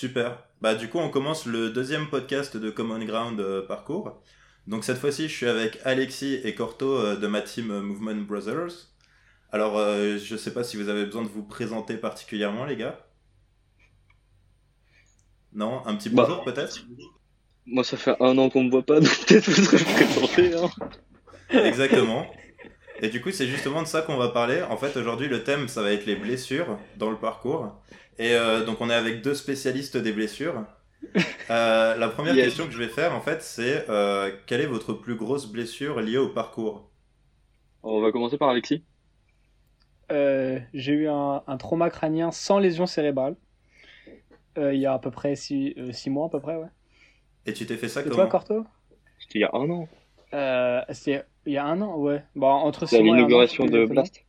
Super. Bah du coup, on commence le deuxième podcast de Common Ground euh, Parcours. Donc cette fois-ci, je suis avec Alexis et Corto euh, de ma team euh, Movement Brothers. Alors, je sais pas si vous avez besoin de vous présenter particulièrement, les gars. Non, un petit Bah. bonjour peut-être? Moi, ça fait un an qu'on me voit pas, donc peut-être vous serez présenté. Hein. Exactement. Et du coup, c'est justement de ça qu'on va parler. En fait, aujourd'hui, le thème, ça va être les blessures dans le parcours. Et euh, donc, on est avec deux spécialistes des blessures. Euh, la première Yes. question que je vais faire, en fait, c'est euh, quelle est votre plus grosse blessure liée au parcours? On va commencer par Alexis. Euh, j'ai eu un, un trauma crânien sans lésion cérébrale. Euh, il y a à peu près 6 mois, à peu près, ouais. Et tu t'es fait ça Et comment? toi, Corto? C'était il y a un an. euh, C'était il y a un an, ouais. Bon, entre C'est 6 à mois et un an, l'inauguration de Blast.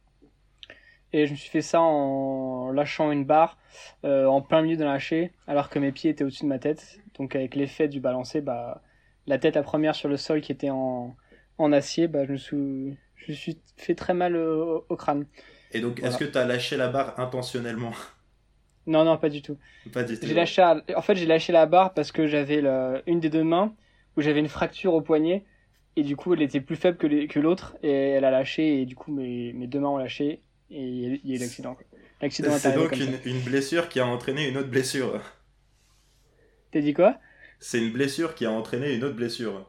Et je me suis fait ça en lâchant une barre euh, en plein milieu de lâcher, alors que mes pieds étaient au-dessus de ma tête. Donc avec l'effet du balancer, bah, la tête la première sur le sol qui était en, en acier, bah, je me suis, je me suis fait très mal au, au crâne. Et donc, Voilà. est-ce que tu as lâché la barre intentionnellement? Non, non, pas du tout. Pas du tout. J'ai lâché, à- en fait, j'ai lâché la barre parce que j'avais une des deux mains où j'avais une fracture au poignet et du coup, elle était plus faible que les- que l'autre et elle a lâché et du coup, mes, mes deux mains ont lâché et il y a- eu l'accident. C'est donc une, une blessure qui a entraîné une autre blessure. T'as dit quoi? C'est une blessure qui a entraîné une autre blessure.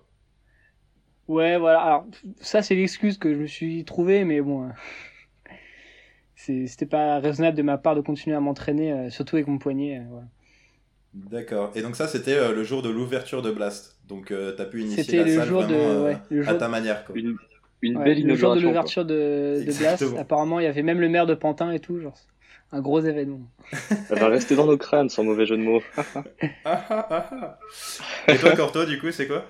Ouais, voilà. Alors, ça, c'est l'excuse que je me suis trouvé, mais bon. c'est- C'était pas raisonnable de ma part de continuer à m'entraîner, euh, surtout avec mon poignet. euh, voilà. D'accord. Et donc ça, c'était euh, le jour de l'ouverture de Blast. Donc euh, t'as pu initier la le salle jour de. vraiment euh, ouais, le à jour ta manière. Quoi. Une, une Ouais, belle le jour de l'ouverture de, de Blast, apparemment, il y avait même le maire de Pantin et tout, genre, un gros événement. Elle va rester dans nos crânes, sans mauvais jeu de mots. Et toi, Corto, du coup, c'est quoi?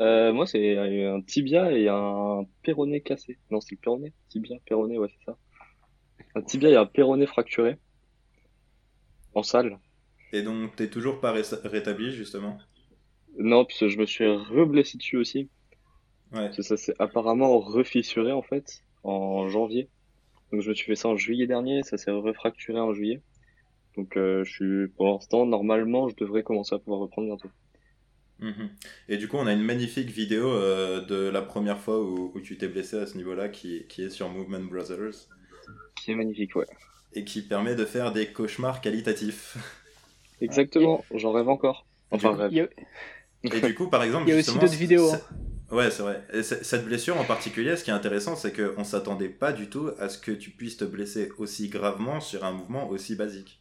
Euh, moi, c'est un tibia et un péroné cassé. Non, c'est le péroné Tibia, péroné, ouais, c'est ça. Un tibia et un péroné fracturé. En salle. Et donc t'es toujours pas ré- rétabli, justement Non, puisque je me suis reblessé dessus aussi. Ouais. Parce que ça s'est apparemment refissuré en fait en janvier. Donc je me suis fait ça en juillet dernier, ça s'est refracturé en juillet. Donc euh, je suis pour l'instant normalement je devrais commencer à pouvoir reprendre bientôt. Mhm. Et du coup, on a une magnifique vidéo euh, de la première fois où, où tu t'es blessé à ce niveau-là qui, qui est sur Movement Brothers Qui est magnifique, ouais. et qui permet de faire des cauchemars qualitatifs. Exactement, j'en rêve encore. Enfin Du coup, rêve. Il y a, Et du coup, par exemple, Il y a aussi d'autres vidéos, hein. Ouais, c'est vrai. Et cette blessure en particulier, ce qui est intéressant, c'est qu'on s'attendait pas du tout à ce que tu puisses te blesser aussi gravement sur un mouvement aussi basique.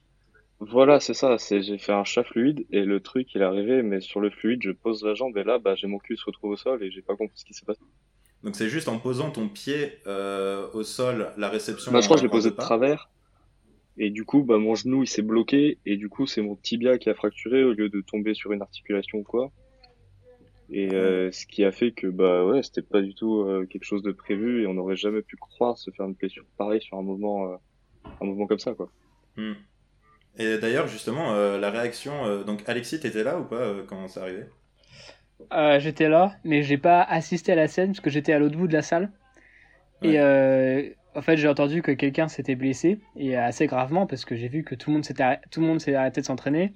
Voilà, c'est ça, c'est j'ai fait un chat fluide et le truc il est arrivé mais sur le fluide je pose la jambe et là bah j'ai mon cul se retrouve au sol et j'ai pas compris ce qui s'est passé. Donc c'est juste en posant ton pied euh, au sol, la réception. Bah je crois que je l'ai posé de travers et du coup bah mon genou il s'est bloqué et du coup c'est mon tibia qui a fracturé au lieu de tomber sur une articulation ou quoi. Et euh, ce qui a fait que bah ouais c'était pas du tout euh, quelque chose de prévu et on n'aurait jamais pu croire se faire une blessure pareille sur un mouvement euh, un mouvement comme ça quoi. Hmm. Et d'ailleurs, justement, euh, la réaction. euh, donc Alexis, t'étais là ou pas euh, quand c'est arrivé? Euh, j'étais là, mais j'ai pas assisté à la scène parce que j'étais à l'autre bout de la salle. Ouais. Et euh, en fait, j'ai entendu que quelqu'un s'était blessé et assez gravement parce que j'ai vu que tout le monde s'était arrêté, tout le monde s'est arrêté de s'entraîner.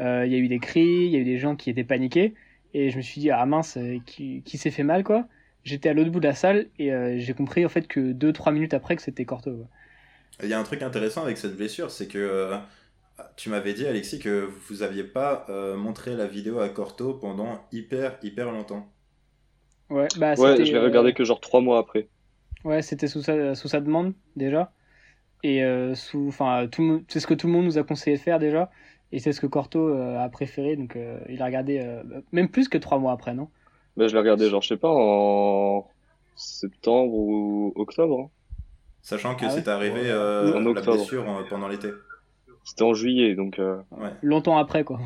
Euh, Il y a eu des cris, il y a eu des gens qui étaient paniqués et je me suis dit ah mince, euh, qui, qui s'est fait mal quoi. J'étais à l'autre bout de la salle et euh, j'ai compris en fait que 2-3 minutes après que c'était Corto. Il y a un truc intéressant avec cette blessure, c'est que euh, tu m'avais dit, Alexis, que vous aviez pas euh, montré la vidéo à Corto pendant hyper, hyper longtemps. Ouais, bah Ouais, je l'ai euh, regardé que genre trois mois après. Ouais, c'était sous sa, sous sa demande déjà. Et euh, sous, enfin, c'est ce que tout le monde nous a conseillé de faire déjà. Et c'est ce que Corto euh, a préféré. Donc euh, il a regardé euh, même plus que trois mois après, non? Bah, je l'ai regardé, genre, je sais pas, en septembre ou octobre. hein. Sachant que Ah ouais c'est arrivé Ouais. euh, En la octobre. blessure euh, pendant l'été. C'était en juillet, donc euh, Longtemps après, quoi.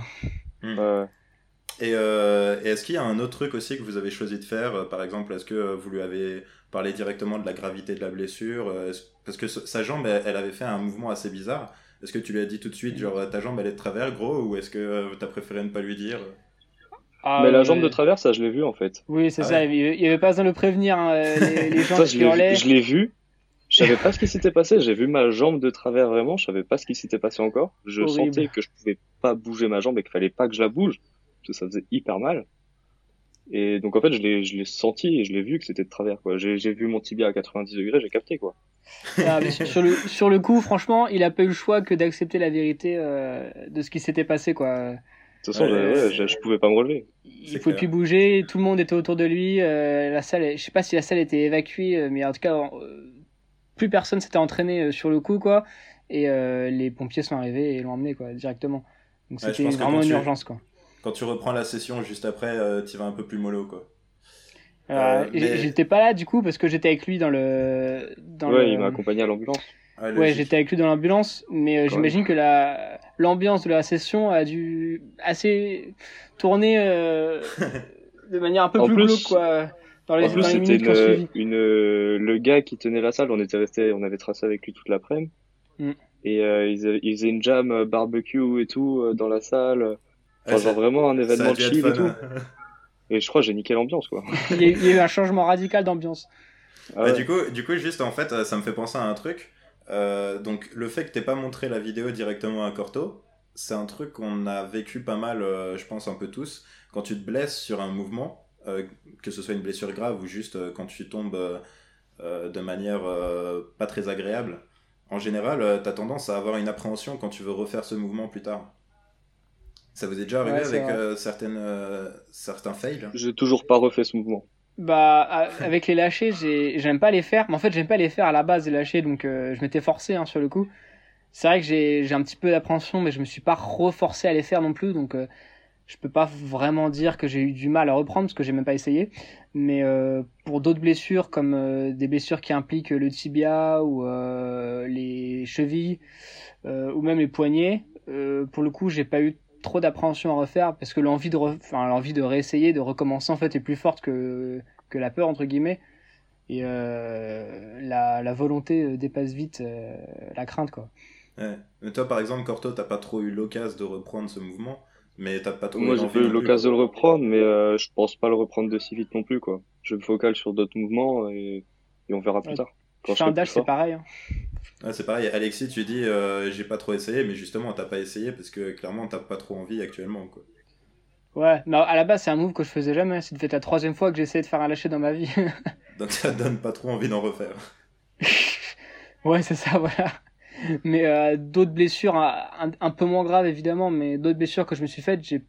ouais. Et, euh, et est-ce qu'il y a un autre truc aussi que vous avez choisi de faire? Par exemple, est-ce que vous lui avez parlé directement de la gravité de la blessure euh, Parce que sa jambe, elle, elle avait fait un mouvement assez bizarre. Est-ce que tu lui as dit tout de suite, genre, euh, ta jambe, elle est de travers, gros Ou est-ce que tu as préféré ne pas lui dire? Ah, Mais la jambe de travers, ça, je l'ai vu en fait. Oui, c'est Ah ça. Il y avait- il y avait pas besoin de le prévenir. hein, euh, les, les gens Ça, qui je l'ai hurlaient. vu, je l'ai vu. Je savais pas ce qui s'était passé. J'ai vu ma jambe de travers vraiment. Je savais pas ce qui s'était passé encore. Je Horrible. sentais que je pouvais pas bouger ma jambe et qu'il fallait pas que je la bouge. Parce que ça faisait hyper mal. Et donc en fait, je l'ai, je l'ai senti et je l'ai vu que c'était de travers, quoi. J'ai, j'ai vu mon tibia à 90 degrés, j'ai capté, quoi. Ah, mais sur, sur le, sur le coup, franchement, il a pas eu le choix que d'accepter la vérité euh, de ce qui s'était passé, quoi. De toute façon, Ouais, je- je, je pouvais pas me relever. Il C'est pouvait clair. plus bouger, tout le monde était autour de lui. euh, la salle, je sais pas si la salle était évacuée, euh, mais en tout cas, euh, plus personne s'était entraîné sur le coup, quoi. Et euh, les pompiers sont arrivés et l'ont emmené, quoi, directement. Donc c'était vraiment une tu- urgence, quoi. Quand tu reprends la session juste après, euh, tu vas un peu plus mollo, quoi. Euh, Euh, mais- J'étais pas là du coup parce que j'étais avec lui dans le. Dans ouais, le... il m'a accompagné à l'ambulance. Ouais, Ouais, j'étais avec lui dans l'ambulance, mais euh, j'imagine que la l'ambiance de la session a dû assez tourner euh, de manière un peu En plus quoi. Dans les, En plus, c'était une, une, le gars qui tenait la salle. On était resté, on avait tracé avec lui toute l'après-midi. Mm. Et euh, ils, ils faisaient une jam barbecue et tout euh, dans la salle. Ouais, Enfin, ça- genre vraiment un événement chill et tout. hein. Et je crois que j'ai niqué l'ambiance, quoi. Il y, a, il y a eu un changement radical d'ambiance. Ah Bah, ouais. du coup, du coup, juste en fait, euh, ça me fait penser à un truc. Euh, donc, le fait que t'aies pas montré la vidéo directement à Corto, c'est un truc qu'on a vécu pas mal, euh, je pense un peu tous. Quand tu te blesses sur un mouvement, euh, que ce soit une blessure grave ou juste euh, quand tu tombes euh, euh, de manière euh, pas très agréable, en général, euh, t'as tendance à avoir une appréhension quand tu veux refaire ce mouvement plus tard. Ça vous est déjà arrivé Ouais, avec euh, certaines, euh, certains fails? J'ai toujours pas refait ce mouvement. Bah avec les lâchers, j'ai- j'aime pas les faire, mais en fait j'aime pas les faire à la base les lâchers, donc euh, je m'étais forcé hein, sur le coup. C'est vrai que j'ai j'ai un petit peu d'appréhension, mais je me suis pas reforcé à les faire non plus, donc euh, je peux pas vraiment dire que j'ai eu du mal à reprendre parce que j'ai même pas essayé. Mais euh, pour d'autres blessures comme euh, des blessures qui impliquent le tibia ou euh, les chevilles euh, ou même les poignets, euh, pour le coup j'ai pas eu trop d'appréhension à refaire parce que l'envie de re- enfin l'envie de réessayer de recommencer en fait est plus forte que que la peur entre guillemets et euh, la, la volonté euh, dépasse vite euh, la crainte quoi Ouais. Mais toi, par exemple, Corto, t'as pas trop eu l'occasion de reprendre ce mouvement, mais t'as pas trop Moi, eu j'ai pas eu l'occasion de le reprendre, mais euh, je pense pas le reprendre de si vite non plus, quoi. Je me focale sur d'autres mouvements et, et on verra plus Ouais. tard. Dash c'est pareil hein. Ouais, c'est pareil, Alexis, tu dis euh, j'ai pas trop essayé, mais justement, t'as pas essayé parce que clairement, t'as pas trop envie actuellement. Quoi. ouais mais à la base c'est un move que je faisais jamais c'est peut-être la troisième fois que j'essayais de faire un lâcher dans ma vie Donc ça donne pas trop envie d'en refaire. ouais c'est ça voilà mais euh, d'autres blessures un, un- un peu moins graves évidemment mais d'autres blessures que je me suis faites j'ai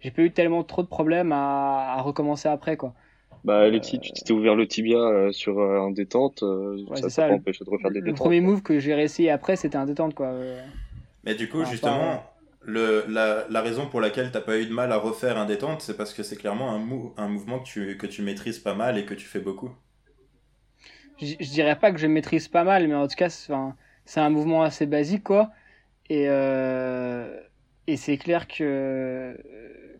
j'ai pas eu tellement trop de problèmes à, à recommencer après quoi Bah, Alexis, tu t'étais ouvert le tibia euh, sur euh, un détente, euh, Ouais, ça c'est ça, t'a pas le- empêché de refaire des le détentes. premier move que j'ai réessayé après c'était un détente quoi Euh, Mais du coup, Ah, justement, le, la, la raison pour laquelle t'as pas eu de mal à refaire un détente, c'est parce que c'est clairement un, mou- un mouvement que tu, que tu maîtrises pas mal et que tu fais beaucoup. je je dirais pas que je maîtrise pas mal, mais en tout cas, c'est enfin, c'est un mouvement assez basique, quoi. Et, euh, et c'est clair que,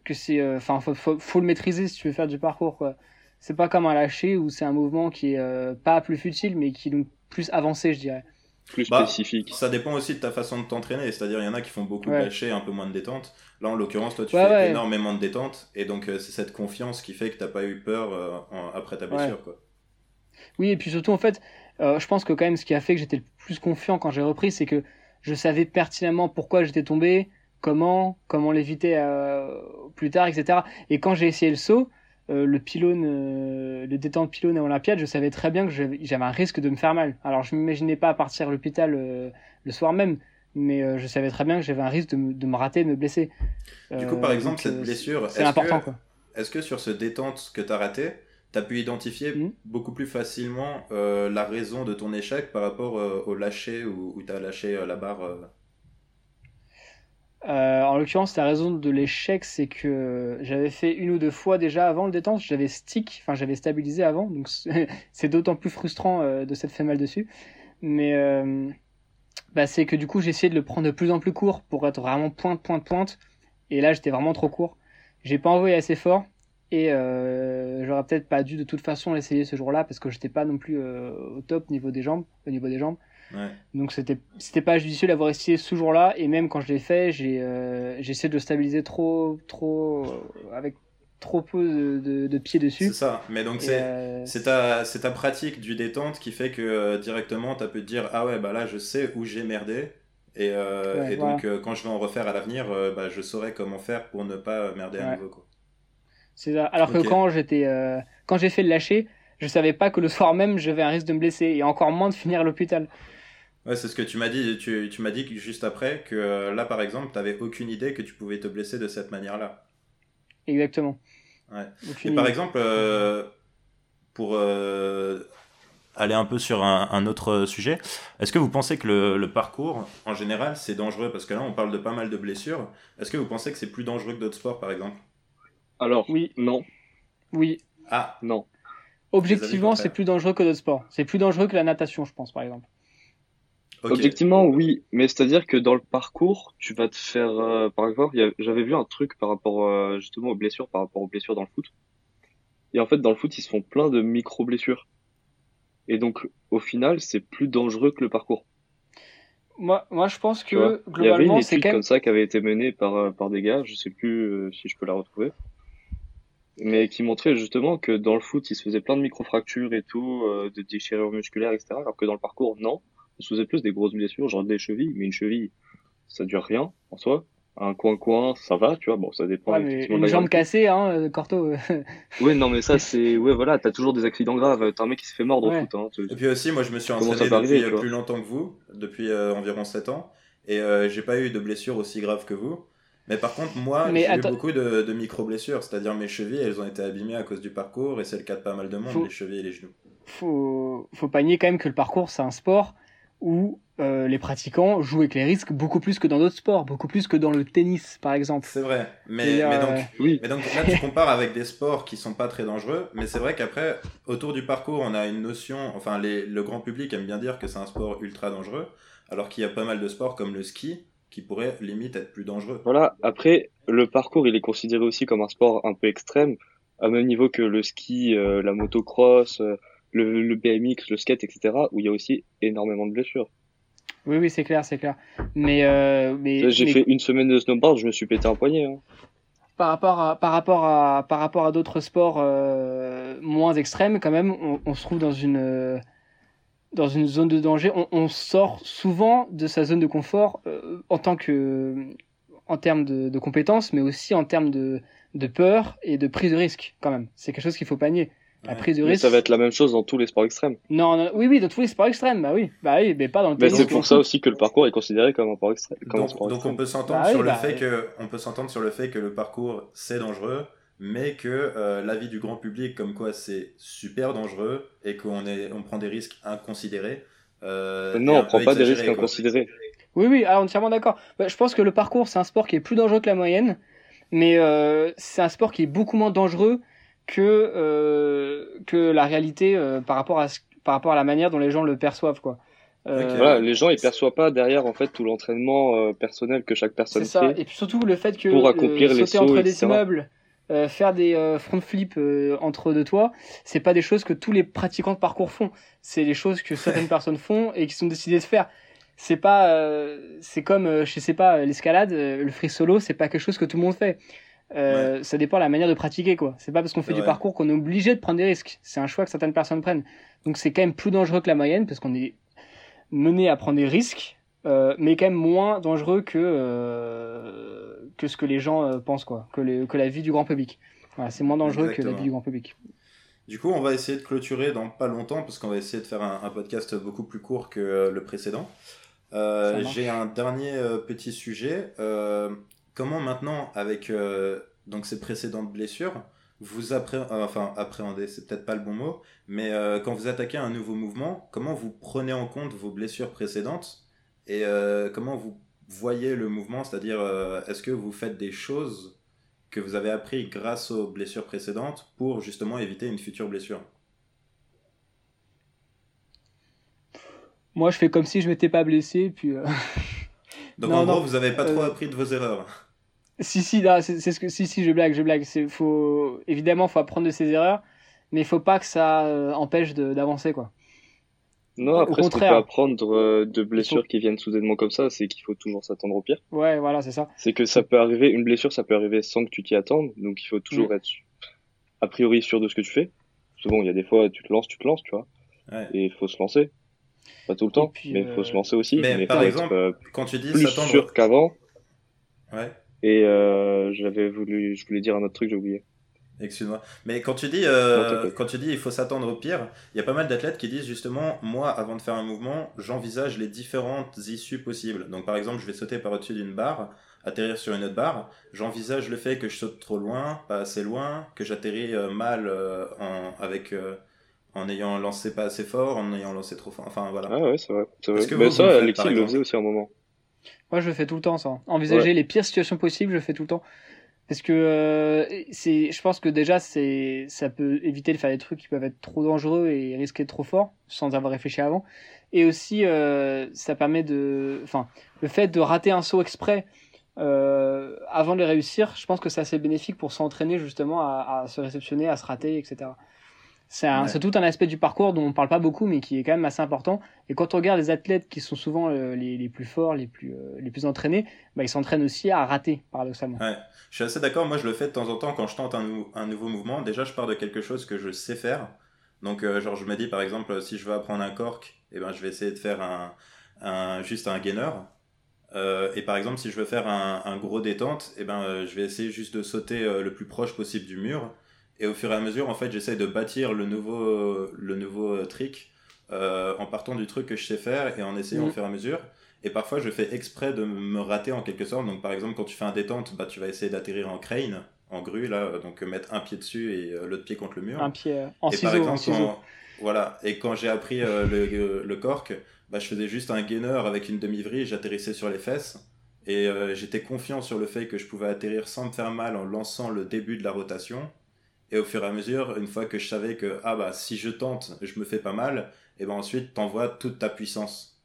que c'est, euh, enfin, faut, faut, faut le maîtriser si tu veux faire du parcours, quoi. C'est pas comme un lâcher où c'est un mouvement qui est euh, pas plus futile, mais qui est donc plus avancé, je dirais. Plus Bah, spécifique. Ça dépend aussi de ta façon de t'entraîner, c'est-à-dire il y en a qui font beaucoup Ouais. de lâcher, un peu moins de détente. Là, en l'occurrence, toi, tu Ouais, fais ouais. énormément de détente, et donc euh, c'est cette confiance qui fait que t'as pas eu peur euh, en- après ta blessure. Quoi. Oui, et puis surtout, en fait, euh, je pense que quand même, ce qui a fait que j'étais le plus confiant quand j'ai repris, c'est que je savais pertinemment pourquoi j'étais tombé, comment, comment l'éviter euh, plus tard, etc. Et quand j'ai essayé le saut, euh, le pylône, euh, le détente pylône à Olympiade, je savais très bien que j'avais un risque de me faire mal. Alors, je m'imaginais pas partir à l'hôpital euh, le soir même, mais je savais très bien que j'avais un risque de me, de me rater, de me blesser. Du coup, par exemple, donc, cette blessure, c'est important, que- quoi. Est-ce que sur ce détente que tu as raté, tu as pu identifier Mhm. beaucoup plus facilement la raison de ton échec par rapport au lâcher où, où tu as lâché la barre euh, en l'occurrence, la raison de l'échec, c'est que j'avais fait une ou deux fois déjà avant le détente, j'avais stick, enfin j'avais stabilisé avant, donc c'est d'autant plus frustrant euh, de s'être fait mal dessus. Mais euh, bah, c'est que du coup, j'ai essayé de le prendre de plus en plus court pour être vraiment pointe, pointe, pointe. Et là, j'étais vraiment trop court. J'ai pas envoyé assez fort. Et j'aurais peut-être pas dû de toute façon l'essayer ce jour-là parce que j'étais pas non plus au top niveau des jambes, au niveau des jambes. Ouais. Donc c'était c'était pas judicieux d'avoir essayé ce jour-là et même quand je l'ai fait, j'ai euh, essayé de le stabiliser trop trop euh, avec trop peu de, de, pieds dessus. C'est ça, mais donc c'est euh, ta, ta pratique du détente qui fait que euh, directement tu as pu te dire ah ouais bah là je sais où j'ai merdé et, euh, et donc quand je vais en refaire à l'avenir bah, je saurai comment faire pour ne pas merder à nouveau quoi. C'est ça. Alors que quand j'étais quand j'ai fait le lâcher, je savais pas que le soir même j'avais un risque de me blesser et encore moins de finir à l'hôpital. Ouais, c'est ce que tu m'as dit. Tu, tu m'as dit juste après que là, par exemple, tu n'avais aucune idée que tu pouvais te blesser de cette manière-là. Exactement. Ouais. Et par exemple, euh, pour euh, aller un peu sur un, autre sujet, est-ce que vous pensez que le, le parcours, en général, c'est dangereux? Parce que là, on parle de pas mal de blessures. Est-ce que vous pensez que c'est plus dangereux que d'autres sports, par exemple? Alors, oui. Non. Oui. Ah. Non. Objectivement, c'est plus dangereux que d'autres sports. C'est plus dangereux que la natation, je pense, par exemple. Objectivement, oui, mais c'est-à-dire que dans le parcours, tu vas te faire, euh, par exemple, j'avais vu un truc par rapport euh, justement aux blessures, par rapport aux blessures dans le foot. Et en fait, dans le foot, ils se font plein de micro-blessures. Et donc, au final, c'est plus dangereux que le parcours. Moi, moi je pense que globalement, c'est quand même... comme ça qui avait été menée par, euh, par des gars, je sais plus si je peux la retrouver, mais qui montrait justement que dans le foot, il se faisait plein de micro-fractures et tout, de déchirures musculaires, etc. Alors que dans le parcours, non on se faisait plus des grosses blessures, genre des chevilles, mais une cheville, ça dure rien en soi. Un coin-coin, ça va, tu vois, bon, ça dépend. Ouais, une jambe cassée, hein, euh, Corto. ouais, non, mais ça, c'est, ouais, voilà, t'as toujours des accidents graves. T'as un mec qui se fait mordre au foot, hein. Et puis aussi, moi, je me suis entraîné depuis plus longtemps que vous, depuis euh, environ 7 ans, et euh, j'ai pas eu de blessures aussi graves que vous. Mais par contre, moi, j'ai eu beaucoup de, de micro-blessures, c'est-à-dire mes chevilles, elles ont été abîmées à cause du parcours, et c'est le cas de pas mal de monde, les chevilles et les genoux. Faut, faut pas nier quand même que le parcours, c'est un sport où euh, les pratiquants jouent avec les risques beaucoup plus que dans d'autres sports, beaucoup plus que dans le tennis, par exemple. C'est vrai, mais, mais, donc, euh, oui. mais donc là tu compares avec des sports qui sont pas très dangereux, mais c'est vrai qu'après, autour du parcours, on a une notion, enfin les, le grand public aime bien dire que c'est un sport ultra dangereux, alors qu'il y a pas mal de sports comme le ski qui pourraient limite être plus dangereux. Voilà, après, le parcours, il est considéré aussi comme un sport un peu extrême, à même niveau que le ski, euh, la motocross le, le BMX, le skate, etc., où il y a aussi énormément de blessures. Oui, oui, c'est clair, c'est clair. Mais, euh, mais j'ai fait une semaine de snowboard, je me suis pété un poignet. Hein. Par rapport à, par rapport à, par rapport à d'autres sports euh, moins extrêmes, quand même, on, on, se trouve dans une, dans une zone de danger. On, on sort souvent de sa zone de confort euh, en tant que, en termes de, de compétences, mais aussi en termes de, de peur et de prise de risque, quand même. C'est quelque chose qu'il faut pas nier. La prise de risque. ça va être la même chose dans tous les sports extrêmes. Non, oui, oui, dans tous les sports extrêmes, bah oui, bah oui, mais pas dans le Mais c'est pour ça aussi que le parcours est considéré comme un sport extrême. donc, donc on peut s'entendre bah sur le bah fait que, on peut s'entendre sur le fait que le parcours c'est dangereux, mais que euh, l'avis du grand public comme quoi c'est super dangereux et qu'on est, on prend des risques inconsidérés. Euh, non, on prend pas des risques inconsidérés. Oui, oui, alors entièrement d'accord. Bah, je pense que le parcours c'est un sport qui est plus dangereux que la moyenne, mais euh, c'est un sport qui est beaucoup moins dangereux que euh, que la réalité euh, par rapport à par rapport à la manière dont les gens le perçoivent quoi. Euh, voilà, les gens ils perçoivent pas derrière en fait tout l'entraînement euh, personnel que chaque personne ça. fait. Et puis surtout le fait que pour accomplir sauter les sauts, entre des immeubles, faire des front flips entre deux toits, c'est pas des choses que tous les pratiquants de parcours font. C'est des choses que certaines personnes font et qui sont décidées de faire. C'est pas, c'est comme je sais pas l'escalade, le free solo, c'est pas quelque chose que tout le monde fait. Euh, ça dépend de la manière de pratiquer quoi. C'est pas parce qu'on fait du parcours qu'on est obligé de prendre des risques. C'est un choix que certaines personnes prennent. Donc c'est quand même plus dangereux que la moyenne parce qu'on est mené à prendre des risques, euh, mais quand même moins dangereux que euh, que ce que les gens euh, pensent quoi, que, les, que la vie du grand public. Voilà, c'est moins dangereux que la vie du grand public. Du coup, on va essayer de clôturer dans pas longtemps parce qu'on va essayer de faire un, un, podcast beaucoup plus court que le précédent. J'ai un dernier petit sujet comment maintenant, avec donc ces précédentes blessures, vous appré enfin, appréhendez, c'est peut-être pas le bon mot, mais quand vous attaquez un nouveau mouvement, comment vous prenez en compte vos blessures précédentes et comment vous voyez le mouvement, c'est-à-dire est-ce que vous faites des choses que vous avez appris grâce aux blessures précédentes pour justement éviter une future blessure? Moi, je fais comme si je m'étais pas blessé, puis. Donc en gros, vous avez pas trop appris de vos erreurs. Si, si, c'est ce que, si, si, je blague, je blague. C'est, faut, évidemment, faut apprendre de ses erreurs, mais il faut pas que ça euh, empêche d'avancer, quoi. Non, après, Au contraire, ce qu'on peut apprendre euh, de blessures qui viennent soudainement comme ça, c'est qu'il faut toujours s'attendre au pire. Ouais, voilà, c'est ça. C'est que ça peut arriver, une blessure, ça peut arriver sans que tu t'y attendes, donc il faut toujours mm. être a priori sûr de ce que tu fais. Souvent, il y a des fois, tu te lances, tu te lances, tu vois. Ouais. Et il faut se lancer. Pas tout le temps, puis, mais il faut euh, se lancer aussi. Mais, Mais par faut exemple, être, euh, Quand tu dis plus sûr qu'avant. Ouais. Et euh, j'avais voulu, je voulais dire un autre truc, j'ai oublié. Excuse-moi. Mais quand tu dis, euh, quand tu dis il faut s'attendre au pire, il y a pas mal d'athlètes qui disent justement, moi, avant de faire un mouvement, j'envisage les différentes issues possibles. Donc par exemple, je vais sauter par au-dessus d'une barre, atterrir sur une autre barre. J'envisage le fait que je saute trop loin, pas assez loin, que j'atterris euh, mal euh, en, avec, euh, en ayant lancé pas assez fort, en ayant lancé trop fort. Enfin voilà. Ah ouais, c'est vrai. C'est vrai. Est-ce que Mais vous, ça, vous le faites, Alexis il le faisait aussi à un moment. Moi, je le fais tout le temps, ça. Envisager les pires situations possibles, je le fais tout le temps. Parce que euh, je pense que déjà, ça peut éviter de faire des trucs qui peuvent être trop dangereux et risquer trop fort, sans avoir réfléchi avant. Et aussi, euh, ça permet de, enfin, le fait de rater un saut exprès euh, avant de réussir, je pense que c'est assez bénéfique pour s'entraîner justement à se réceptionner, à se rater, etc. C'est Ouais. tout un aspect du parcours dont on parle pas beaucoup, mais qui est quand même assez important. Et quand on regarde les athlètes qui sont souvent euh, les, les plus forts, les plus, euh, les plus entraînés, bah, ils s'entraînent aussi à rater, paradoxalement. Ouais, je suis assez d'accord. Moi, je le fais de temps en temps quand je tente un, nou- un nouveau mouvement. Déjà, je pars de quelque chose que je sais faire. Donc, euh, genre, je me dis, par exemple, si je veux apprendre un cork, eh ben, je vais essayer de faire un, un, juste un gainer. Et par exemple, si je veux faire un, un gros détente, eh ben, je vais essayer juste de sauter le plus proche possible du mur. Et au fur et à mesure, en fait, j'essaie de bâtir le nouveau, le nouveau trick euh, en partant du truc que je sais faire et en essayant Mhm. au fur et à mesure. Et parfois, je fais exprès de me rater en quelque sorte. Donc, par exemple, quand tu fais un détente, bah, tu vas essayer d'atterrir en crane, en grue, là, donc euh, mettre un pied dessus et euh, l'autre pied contre le mur. Un pied euh, en et ciseaux. par en exemple, ciseaux. voilà, et quand j'ai appris le, le cork, bah, je faisais juste un gainer avec une demi-vrille, j'atterrissais sur les fesses. Et j'étais confiant sur le fait que je pouvais atterrir sans me faire mal en lançant le début de la rotation. Et au fur et à mesure, une fois que je savais que ah bah si je tente, je me fais pas mal, et ben ensuite t'envoies toute ta puissance.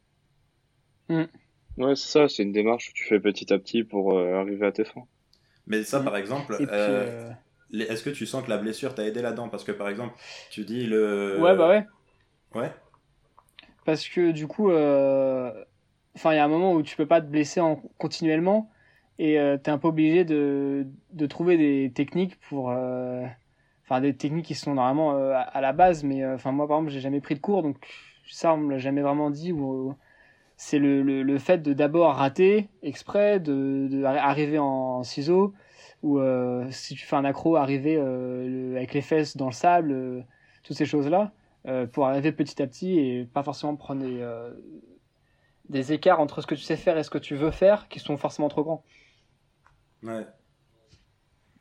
Ouais, c'est ça, c'est une démarche que tu fais petit à petit pour euh, arriver à tes fins. Mais ça, Mhm. par exemple, euh, euh, est-ce que tu sens que la blessure t'a aidé là-dedans? Parce que par exemple, tu dis le. ouais, bah ouais. Ouais. Parce que du coup, euh, enfin, il y a un moment où tu peux pas te blesser en... continuellement et euh, tu es un peu obligé de, de trouver des techniques pour. Euh, Enfin, des techniques qui sont normalement euh, à- la base, mais euh, enfin, moi par exemple, j'ai jamais pris de cours donc ça, on me l'a jamais vraiment dit. Ou, c'est le, le, fait de d'abord rater exprès, de, de arriver en ciseaux, ou euh, si tu fais un accro, arriver euh, avec les fesses dans le sable, euh, toutes ces choses-là euh, pour arriver petit à petit et pas forcément prendre des, euh, des écarts entre ce que tu sais faire et ce que tu veux faire qui sont forcément trop grands. Ouais.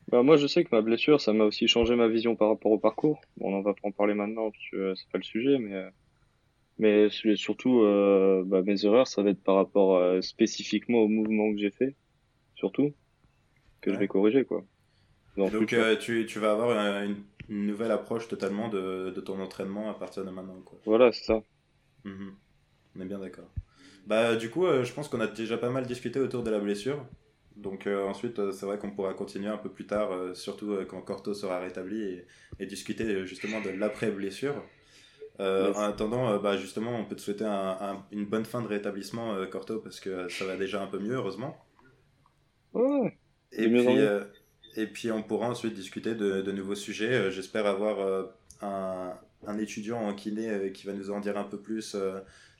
Bah, moi, je sais que ma blessure, ça m'a aussi changé ma vision par rapport au parcours. Bon, on va pas en parler maintenant parce que euh, c'est pas le sujet, mais euh, mais surtout euh, bah, mes erreurs, ça va être par rapport spécifiquement au mouvement que j'ai fait, surtout que je vais corriger quoi. Dans Donc tu, tu vas avoir une, une nouvelle approche totalement de, de ton entraînement à partir de maintenant. Quoi. Voilà, c'est ça. Mhm. On est bien d'accord. Bah, du coup, je pense qu'on a déjà pas mal discuté autour de la blessure. Donc euh, ensuite, euh, c'est vrai qu'on pourra continuer un peu plus tard, euh, surtout quand Corto sera rétabli, et, et discuter justement de l'après-blessure. Euh. En attendant, bah, justement, on peut te souhaiter un- un- une bonne fin de rétablissement, Corto, parce que ça va déjà un peu mieux, heureusement. Ouais. Et puis, et puis on pourra ensuite discuter de, de nouveaux sujets. J'espère avoir un, un étudiant en kiné qui va nous en dire un peu plus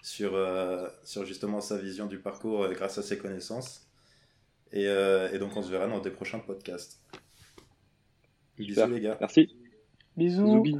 sur, sur justement sa vision du parcours grâce à ses connaissances. Et, euh, et donc on se verra dans des prochains podcasts. Bisous Super. les gars. Merci. Bisous. Zoubi.